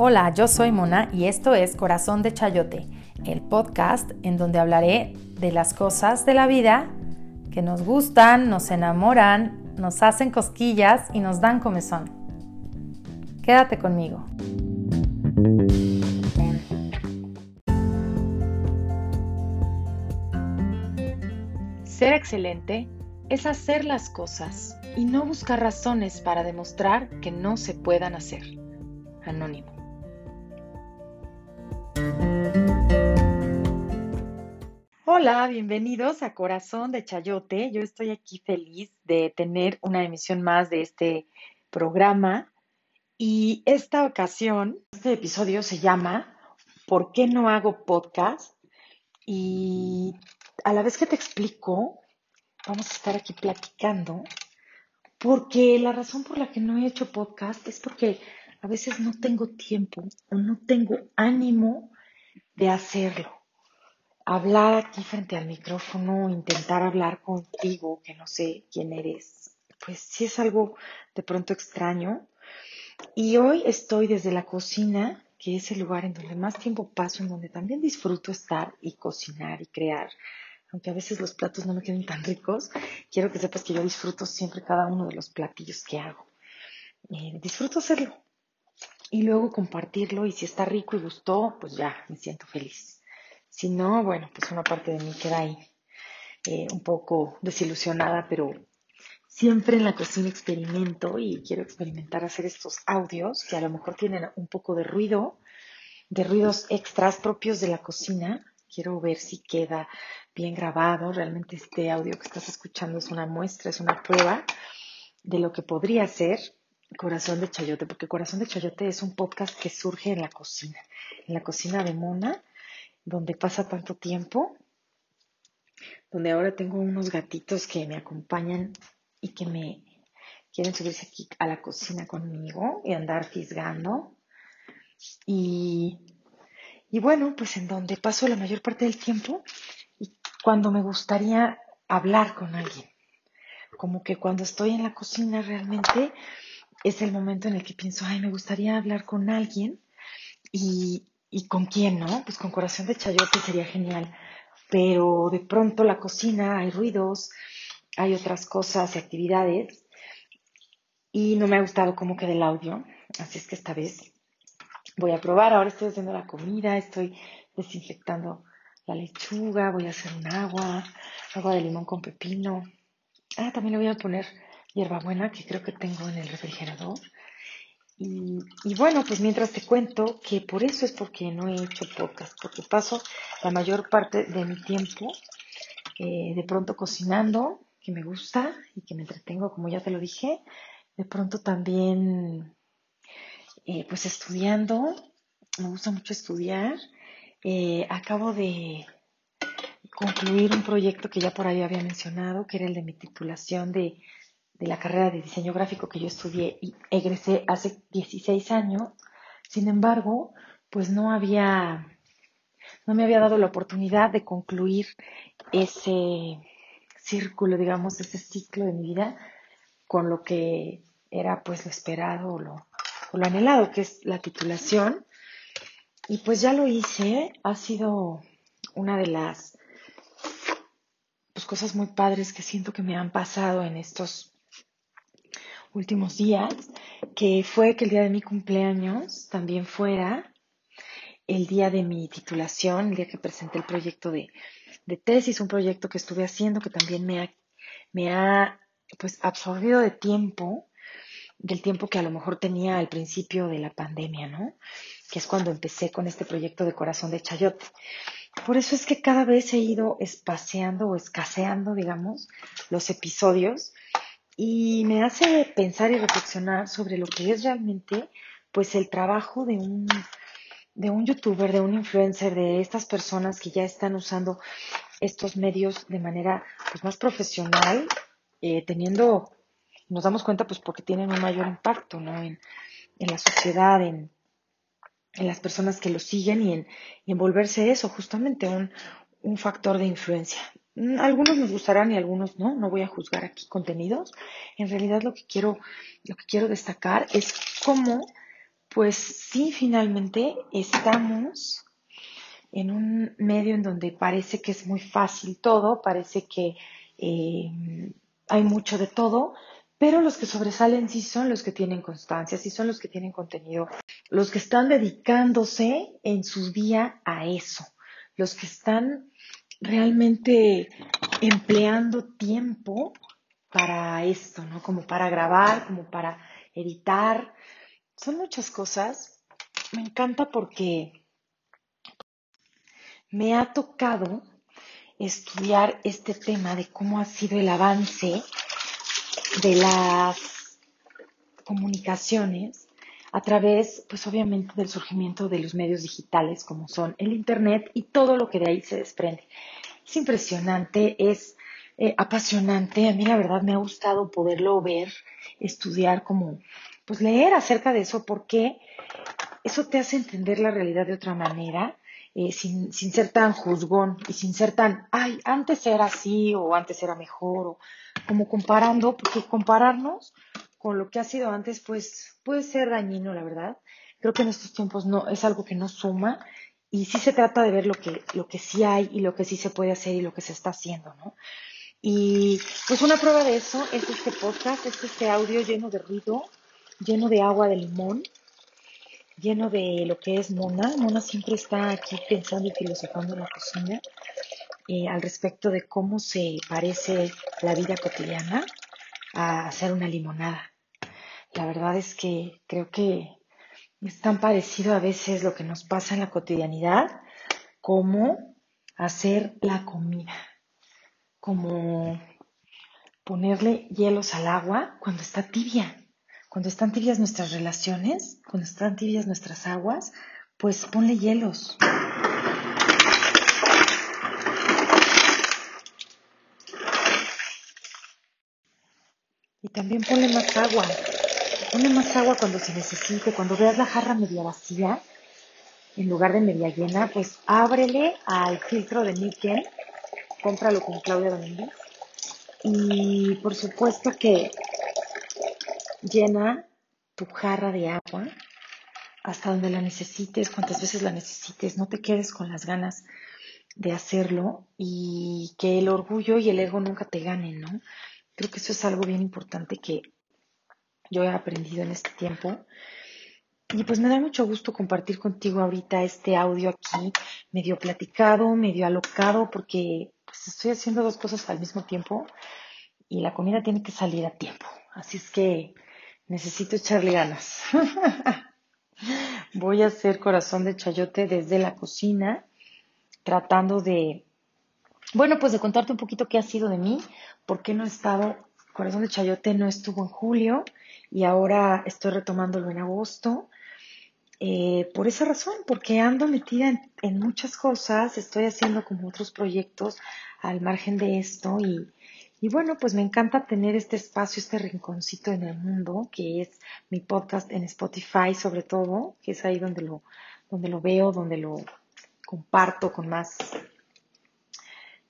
Hola, yo soy Mona y esto es Corazón de Chayote, el podcast en donde hablaré de las cosas de la vida que nos gustan, nos enamoran, nos hacen cosquillas y nos dan comezón. Quédate conmigo. Ser excelente es hacer las cosas y no buscar razones para demostrar que no se puedan hacer. Anónimo. Hola, bienvenidos a Corazón de Chayote. Yo estoy aquí feliz de tener una emisión más de este programa y esta ocasión, este episodio se llama ¿Por qué no hago podcast? Y a la vez que te explico, vamos a estar aquí platicando, porque la razón por la que no he hecho podcast es porque a veces no tengo tiempo o no tengo ánimo de hacerlo hablar aquí frente al micrófono, intentar hablar contigo, que no sé quién eres, pues sí es algo de pronto extraño. Y hoy estoy desde la cocina, que es el lugar en donde más tiempo paso, en donde también disfruto estar y cocinar y crear. Aunque a veces los platos no me queden tan ricos, quiero que sepas que yo disfruto siempre cada uno de los platillos que hago. Eh, disfruto hacerlo y luego compartirlo y si está rico y gustó, pues ya me siento feliz. Si no, bueno, pues una parte de mí queda ahí eh, un poco desilusionada, pero siempre en la cocina experimento y quiero experimentar hacer estos audios que a lo mejor tienen un poco de ruido, de ruidos extras propios de la cocina. Quiero ver si queda bien grabado. Realmente este audio que estás escuchando es una muestra, es una prueba de lo que podría ser Corazón de Chayote, porque Corazón de Chayote es un podcast que surge en la cocina, en la cocina de Mona donde pasa tanto tiempo, donde ahora tengo unos gatitos que me acompañan y que me quieren subirse aquí a la cocina conmigo y andar fisgando. Y, y bueno, pues en donde paso la mayor parte del tiempo y cuando me gustaría hablar con alguien. Como que cuando estoy en la cocina realmente es el momento en el que pienso, ay, me gustaría hablar con alguien y, ¿Y con quién, no? Pues con corazón de chayote sería genial. Pero de pronto la cocina, hay ruidos, hay otras cosas y actividades. Y no me ha gustado cómo queda el audio. Así es que esta vez voy a probar. Ahora estoy haciendo la comida, estoy desinfectando la lechuga, voy a hacer un agua, agua de limón con pepino. Ah, también le voy a poner hierbabuena que creo que tengo en el refrigerador. Y, bueno, pues mientras te cuento que por eso es porque no he hecho podcast, porque paso la mayor parte de mi tiempo eh, de pronto cocinando, que me gusta y que me entretengo, como ya te lo dije, de pronto también eh, pues estudiando, me gusta mucho estudiar. Eh, acabo de concluir un proyecto que ya por ahí había mencionado, que era el de mi titulación de de la carrera de diseño gráfico que yo estudié y egresé hace 16 años. Sin embargo, pues no había, no me había dado la oportunidad de concluir ese círculo, digamos, ese ciclo de mi vida con lo que era pues lo esperado o lo, lo anhelado, que es la titulación. Y pues ya lo hice, ha sido una de las pues, cosas muy padres que siento que me han pasado en estos últimos días, que fue que el día de mi cumpleaños también fuera el día de mi titulación, el día que presenté el proyecto de, tesis, un proyecto que estuve haciendo que también me ha, me ha pues absorbido de tiempo, del tiempo que a lo mejor tenía al principio de la pandemia, ¿no? Que es cuando empecé con este proyecto de corazón de chayote. Por eso es que cada vez he ido espaciando o escaseando, digamos, los episodios y me hace pensar y reflexionar sobre lo que es realmente pues el trabajo de un de un youtuber, de un influencer, de estas personas que ya están usando estos medios de manera pues, más profesional, eh, teniendo, nos damos cuenta pues porque tienen un mayor impacto ¿no? en, en la sociedad, en, en, las personas que lo siguen y en, volverse eso, justamente un, un factor de influencia. Mm, algunos nos gustarán y algunos no, no voy a juzgar aquí contenidos. En realidad lo que quiero, lo que quiero destacar es cómo Pues sí, finalmente estamos en un medio en donde parece que es muy fácil todo, parece que eh, hay mucho de todo, pero los que sobresalen sí son los que tienen constancia, sí son los que tienen contenido, los que están dedicándose en su día a eso, los que están realmente empleando tiempo para esto, ¿no? Como para grabar, como para editar. Son muchas cosas. Me encanta porque me ha tocado estudiar este tema de cómo ha sido el avance de las comunicaciones a través, pues obviamente, del surgimiento de los medios digitales como son el Internet y todo lo que de ahí se desprende. Es impresionante, es eh, apasionante. A mí la verdad me ha gustado poderlo ver, estudiar, como, pues leer acerca de eso, porque eso te hace entender la realidad de otra manera eh, sin, sin, ser tan juzgón y sin ser tan, ay, antes era así o antes era mejor, o como comparando, porque compararnos con lo que ha sido antes, pues puede ser dañino, la verdad. Creo que en estos tiempos no es algo que no suma y sí se trata de ver lo que, lo que sí hay y lo que sí se puede hacer y lo que se está haciendo, ¿no? Y pues una prueba de eso es este podcast, es este audio lleno de ruido, lleno de agua de limón, lleno de lo que es Mona. Mona siempre está aquí pensando y filosofando en la cocina eh, al respecto de cómo se parece la vida cotidiana a hacer una limonada. La verdad es que creo que es tan parecido a veces lo que nos pasa en la cotidianidad como hacer la comida, como ponerle hielos al agua cuando está tibia. Cuando están tibias nuestras relaciones, cuando están tibias nuestras aguas, pues ponle hielos. Y también ponle más agua. Ponle más agua cuando se necesite. Cuando veas la jarra media vacía, en lugar de media llena, pues ábrele al filtro de níquel. Cómpralo con Claudia Domínguez. Y por supuesto que llena tu jarra de agua hasta donde la necesites, cuantas veces la necesites, no te quedes con las ganas de hacerlo y que el orgullo y el ego nunca te ganen, ¿no? Creo que eso es algo bien importante que yo he aprendido en este tiempo. Y pues me da mucho gusto compartir contigo ahorita este audio aquí, medio platicado, medio alocado, porque pues estoy haciendo dos cosas al mismo tiempo y la comida tiene que salir a tiempo. Así es que Necesito echarle ganas. Voy a hacer corazón de chayote desde la cocina, tratando de, bueno, pues de contarte un poquito qué ha sido de mí, por qué no he estado, corazón de chayote no estuvo en julio y ahora estoy retomándolo en agosto. Eh, por esa razón, porque ando metida en, en, muchas cosas, estoy haciendo como otros proyectos al margen de esto y, y bueno, pues me encanta tener este espacio, este rinconcito en el mundo, que es mi podcast en Spotify sobre todo, que es ahí donde lo, donde lo veo, donde lo comparto con más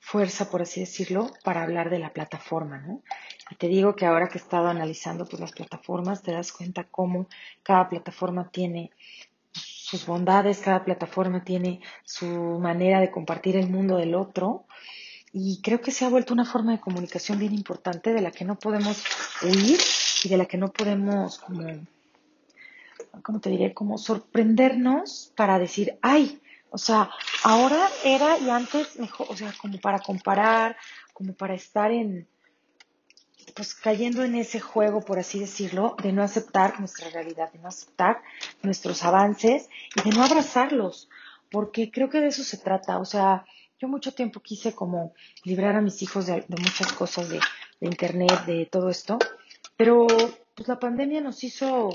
fuerza, por así decirlo, para hablar de la plataforma, ¿no? Y te digo que ahora que he estado analizando pues, las plataformas, te das cuenta cómo cada plataforma tiene sus bondades, cada plataforma tiene su manera de compartir el mundo del otro y creo que se ha vuelto una forma de comunicación bien importante de la que no podemos huir y de la que no podemos como, ¿cómo te diré? Como sorprendernos para decir, ay, o sea, ahora era y antes mejor, o sea, como para comparar, como para estar en, pues cayendo en ese juego, por así decirlo, de no aceptar nuestra realidad, de no aceptar nuestros avances y de no abrazarlos, porque creo que de eso se trata, o sea, yo mucho tiempo quise como librar a mis hijos de, muchas cosas de, internet, de todo esto, pero pues la pandemia nos hizo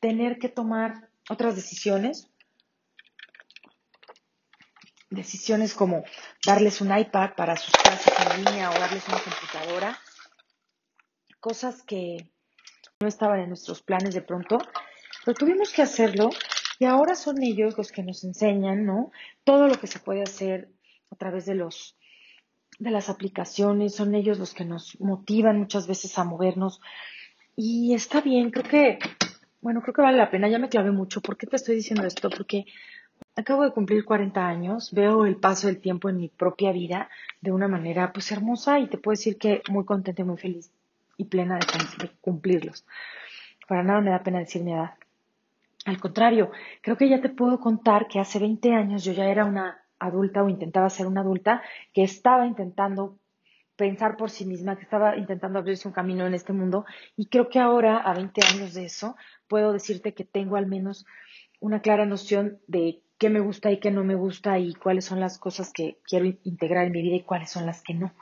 tener que tomar otras decisiones, decisiones como darles un iPad para sus clases en línea o darles una computadora, cosas que no estaban en nuestros planes de pronto, pero tuvimos que hacerlo y ahora son ellos los que nos enseñan, ¿no? Todo lo que se puede hacer a través de los de las aplicaciones, son ellos los que nos motivan muchas veces a movernos y está bien, creo que bueno, creo que vale la pena, ya me clavé mucho. ¿Por qué te estoy diciendo esto? Porque acabo de cumplir 40 años, veo el paso del tiempo en mi propia vida de una manera pues hermosa y te puedo decir que muy contenta y muy feliz y plena de, cumplirlos. Para nada me da pena decir mi edad. Al contrario, creo que ya te puedo contar que hace 20 años yo ya era una adulta o intentaba ser una adulta que estaba intentando pensar por sí misma, que estaba intentando abrirse un camino en este mundo y creo que ahora, a 20 años de eso, puedo decirte que tengo al menos una clara noción de qué me gusta y qué no me gusta y cuáles son las cosas que quiero integrar en mi vida y cuáles son las que no.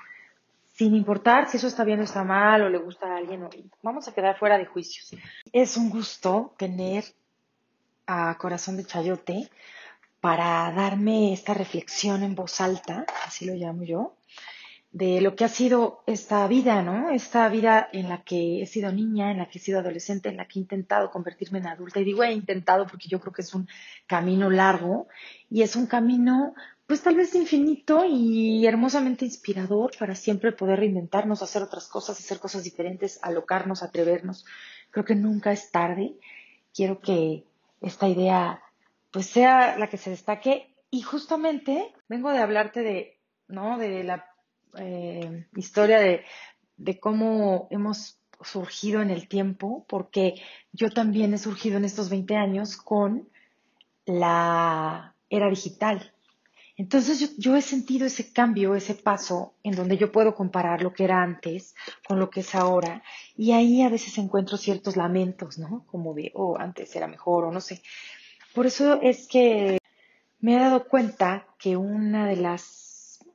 Sin importar si eso está bien o está mal o le gusta a alguien, o... vamos a quedar fuera de juicios. Es un gusto tener a Corazón de Chayote para darme esta reflexión en voz alta, así lo llamo yo, de lo que ha sido esta vida, ¿no? Esta vida en la que he sido niña, en la que he sido adolescente, en la que he intentado convertirme en adulta. Y digo he intentado porque yo creo que es un camino largo y es un camino, pues tal vez infinito y hermosamente inspirador para siempre poder reinventarnos, hacer otras cosas, hacer cosas diferentes, alocarnos, atrevernos. Creo que nunca es tarde. Quiero que esta idea pues sea la que se destaque y justamente vengo de hablarte de, ¿no? De la eh, historia de, cómo hemos surgido en el tiempo, porque yo también he surgido en estos 20 años con la era digital. Entonces yo, yo, he sentido ese cambio, ese paso en donde yo puedo comparar lo que era antes con lo que es ahora y ahí a veces encuentro ciertos lamentos, ¿no? Como de, oh, antes era mejor o no sé. Por eso es que me he dado cuenta que una de las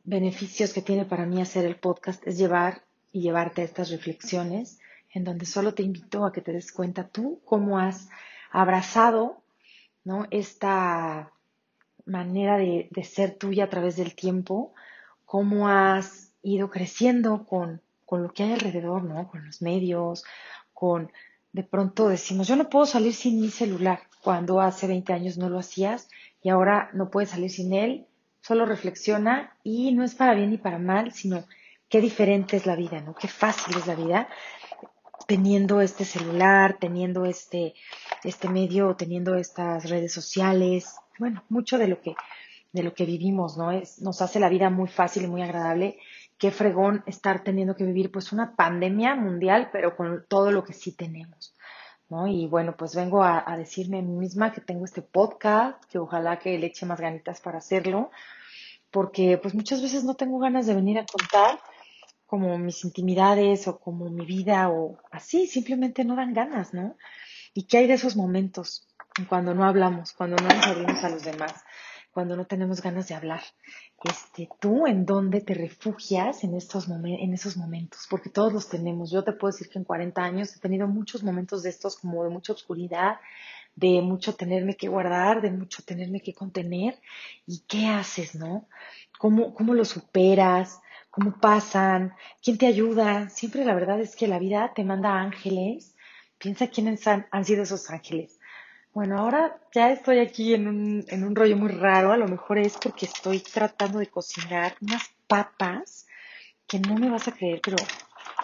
beneficios que tiene para mí hacer el podcast es llevar y llevarte a estas reflexiones en donde solo te invito a que te des cuenta tú cómo has abrazado, ¿no? Esta manera de, ser tuya a través del tiempo, cómo has ido creciendo con, con, lo que hay alrededor, ¿no? Con los medios, con, de pronto decimos, yo no puedo salir sin mi celular, cuando hace 20 años no lo hacías y ahora no puedes salir sin él, solo reflexiona y no es para bien ni para mal, sino qué diferente es la vida, ¿no? Qué fácil es la vida teniendo este celular, teniendo este, este medio, teniendo estas redes sociales, bueno, mucho de lo que, de lo que vivimos, ¿no? Es, nos hace la vida muy fácil y muy agradable. Qué fregón estar teniendo que vivir pues una pandemia mundial, pero con todo lo que sí tenemos. ¿No? Y bueno, pues vengo a, a, decirme a mí misma que tengo este podcast, que ojalá que le eche más ganitas para hacerlo, porque pues muchas veces no tengo ganas de venir a contar como mis intimidades o como mi vida o así, simplemente no dan ganas, ¿no? ¿Y qué hay de esos momentos cuando no hablamos, cuando no nos abrimos a los demás, cuando no tenemos ganas de hablar? Este, tú en dónde te refugias en estos en esos momentos, porque todos los tenemos. Yo te puedo decir que en 40 años he tenido muchos momentos de estos como de mucha oscuridad, de mucho tenerme que guardar, de mucho tenerme que contener. ¿Y qué haces, no? ¿Cómo, cómo lo superas? cómo pasan, quién te ayuda. Siempre la verdad es que la vida te manda ángeles. Piensa quiénes han, sido esos ángeles. Bueno, ahora ya estoy aquí en un, en un rollo muy raro. A lo mejor es porque estoy tratando de cocinar unas papas que no me vas a creer, pero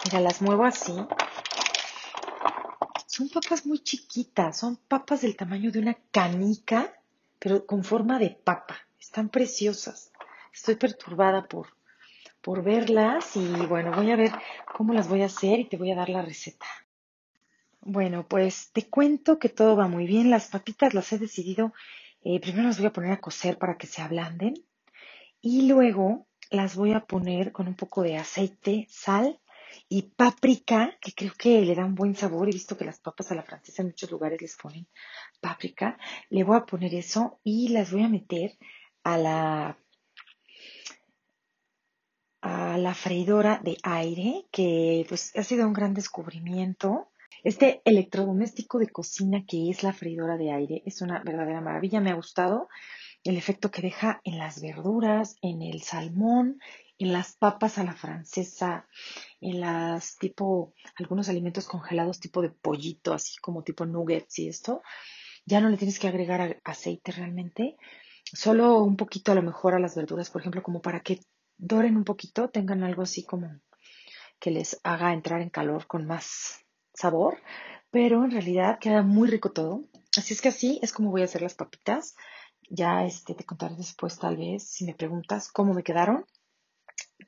mira, las muevo así. Son papas muy chiquitas, son papas del tamaño de una canica, pero con forma de papa. Están preciosas. Estoy perturbada por, por verlas y bueno, voy a ver cómo las voy a hacer y te voy a dar la receta. Bueno, pues te cuento que todo va muy bien. Las papitas las he decidido, eh, primero las voy a poner a cocer para que se ablanden y luego las voy a poner con un poco de aceite, sal y páprica, que creo que le da un buen sabor. He visto que las papas a la francesa en muchos lugares les ponen páprica. Le voy a poner eso y las voy a meter a la a la freidora de aire, que pues ha sido un gran descubrimiento. Este electrodoméstico de cocina que es la freidora de aire es una verdadera maravilla, me ha gustado el efecto que deja en las verduras, en el salmón, en las papas a la francesa, en las tipo, algunos alimentos congelados tipo de pollito, así como tipo nuggets y esto. Ya no le tienes que agregar aceite realmente, solo un poquito a lo mejor a las verduras, por ejemplo, como para que doren un poquito, tengan algo así como que les haga entrar en calor con más sabor, pero en realidad queda muy rico todo. Así es que así es como voy a hacer las papitas. Ya este, te contaré después tal vez si me preguntas cómo me quedaron.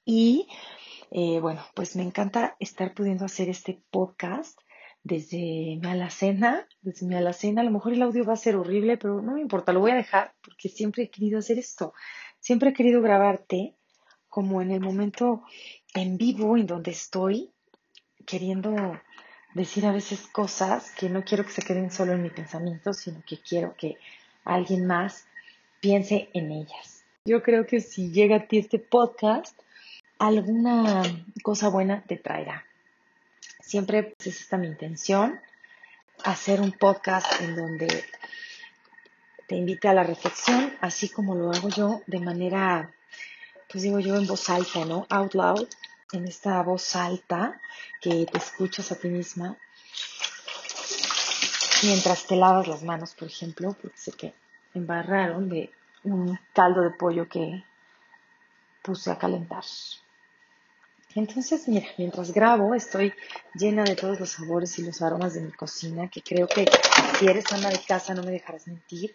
Y eh, bueno, pues me encanta estar pudiendo hacer este podcast desde mi alacena, desde mi alacena. A lo mejor el audio va a ser horrible, pero no me importa, lo voy a dejar porque siempre he querido hacer esto. Siempre he querido grabarte como en el momento en vivo en donde estoy, queriendo decir a veces cosas que no quiero que se queden solo en mi pensamiento, sino que quiero que alguien más piense en ellas. Yo creo que si llega a ti este podcast, alguna cosa buena te traerá. Siempre es esta mi intención, hacer un podcast en donde te invite a la reflexión, así como lo hago yo de manera, pues digo yo en voz alta, ¿no? Out loud, en esta voz alta que te escuchas a ti misma mientras te lavas las manos, por ejemplo, porque sé que embarraron de un caldo de pollo que puse a calentar. Entonces, mira, mientras grabo estoy llena de todos los sabores y los aromas de mi cocina, que creo que si eres ama de casa no me dejarás mentir,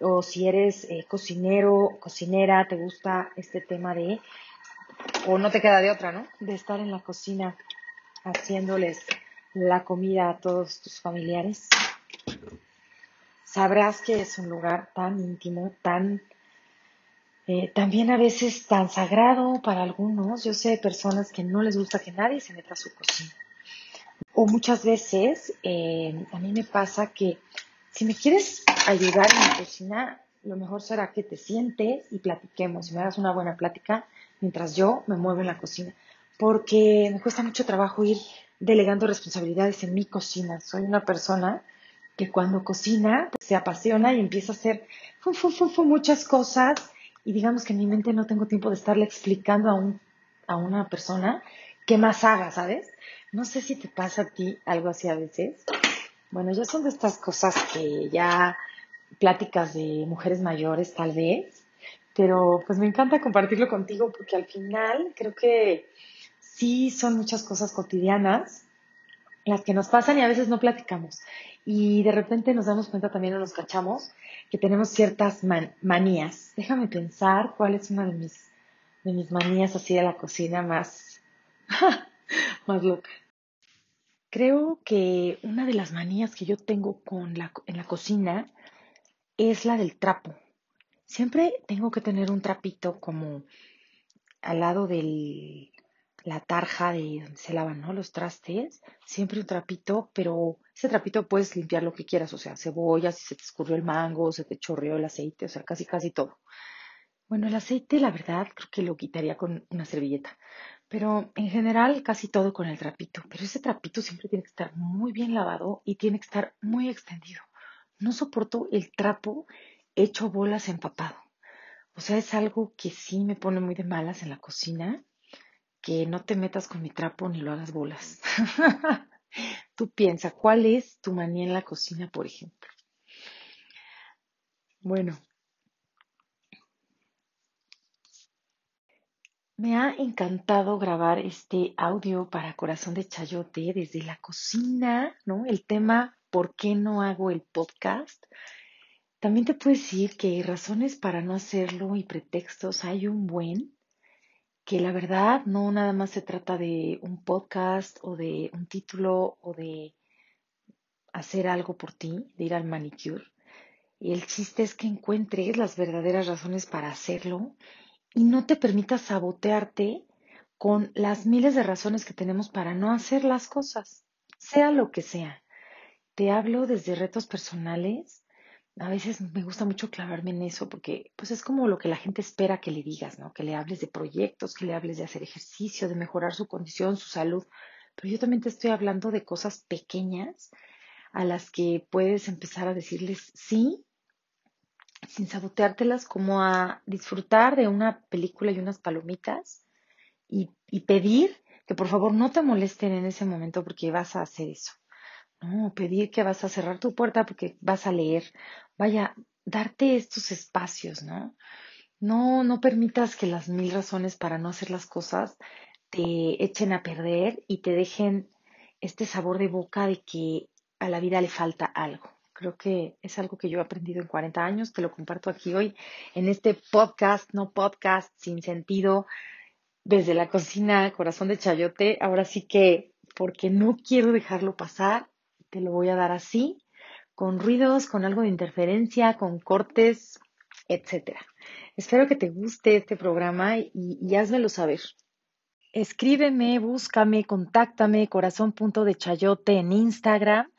o si eres eh, cocinero, cocinera, te gusta este tema de, o no te queda de otra, ¿no? De estar en la cocina haciéndoles la comida a todos tus familiares. Sabrás que es un lugar tan íntimo, tan eh, también a veces tan sagrado para algunos. Yo sé de personas que no les gusta que nadie se meta a su cocina. O muchas veces eh, a mí me pasa que si me quieres ayudar en la cocina, lo mejor será que te sientes y platiquemos y me hagas una buena plática mientras yo me muevo en la cocina. Porque me cuesta mucho trabajo ir delegando responsabilidades en mi cocina. Soy una persona que cuando cocina pues, se apasiona y empieza a hacer muchas cosas y digamos que en mi mente no tengo tiempo de estarle explicando a, un, a una persona qué más haga, ¿sabes? No sé si te pasa a ti algo así a veces. Bueno, ya son de estas cosas que ya pláticas de mujeres mayores tal vez, pero pues me encanta compartirlo contigo porque al final creo que sí son muchas cosas cotidianas las que nos pasan y a veces no platicamos. Y de repente nos damos cuenta también o nos cachamos que tenemos ciertas manías. Déjame pensar cuál es una de mis, de mis manías así de la cocina más, más loca. Creo que una de las manías que yo tengo con la, en la cocina es la del trapo. Siempre tengo que tener un trapito como al lado del, la tarja de donde se lavan ¿no? los trastes, siempre un trapito, pero ese trapito puedes limpiar lo que quieras, o sea, cebolla, si se te escurrió el mango, se te chorreó el aceite, o sea, casi casi todo. Bueno, el aceite, la verdad, creo que lo quitaría con una servilleta, pero en general casi todo con el trapito, pero ese trapito siempre tiene que estar muy bien lavado y tiene que estar muy extendido. No soporto el trapo hecho bolas empapado. O sea, es algo que sí me pone muy de malas en la cocina que no te metas con mi trapo ni lo hagas bolas. Tú piensa, ¿cuál es tu manía en la cocina, por ejemplo? Bueno, me ha encantado grabar este audio para Corazón de Chayote desde la cocina, ¿no? El tema, ¿por qué no hago el podcast? También te puedo decir que razones para no hacerlo y pretextos hay un buen que la verdad no nada más se trata de un podcast o de un título o de hacer algo por ti, de ir al manicure. Y el chiste es que encuentres las verdaderas razones para hacerlo y no te permitas sabotearte con las miles de razones que tenemos para no hacer las cosas, sea lo que sea. Te hablo desde retos personales a veces me gusta mucho clavarme en eso porque pues es como lo que la gente espera que le digas, ¿no? Que le hables de proyectos, que le hables de hacer ejercicio, de mejorar su condición, su salud. Pero yo también te estoy hablando de cosas pequeñas a las que puedes empezar a decirles sí, sin saboteártelas, como a disfrutar de una película y unas palomitas y, y pedir que por favor no te molesten en ese momento porque vas a hacer eso. No, pedir que vas a cerrar tu puerta porque vas a leer. Vaya, darte estos espacios, ¿no? No, no permitas que las mil razones para no hacer las cosas te echen a perder y te dejen este sabor de boca de que a la vida le falta algo. Creo que es algo que yo he aprendido en 40 años, te lo comparto aquí hoy en este podcast, no podcast sin sentido, desde la cocina, corazón de chayote. Ahora sí que, porque no quiero dejarlo pasar, te lo voy a dar así, con ruidos, con algo de interferencia, con cortes, etcétera. Espero que te guste este programa y, y házmelo saber. Escríbeme, búscame, contáctame, corazón.dechayote en Instagram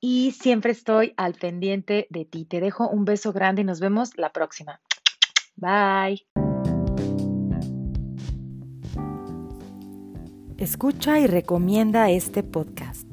y siempre estoy al pendiente de ti. Te dejo un beso grande y nos vemos la próxima. Bye. Escucha y recomienda este podcast.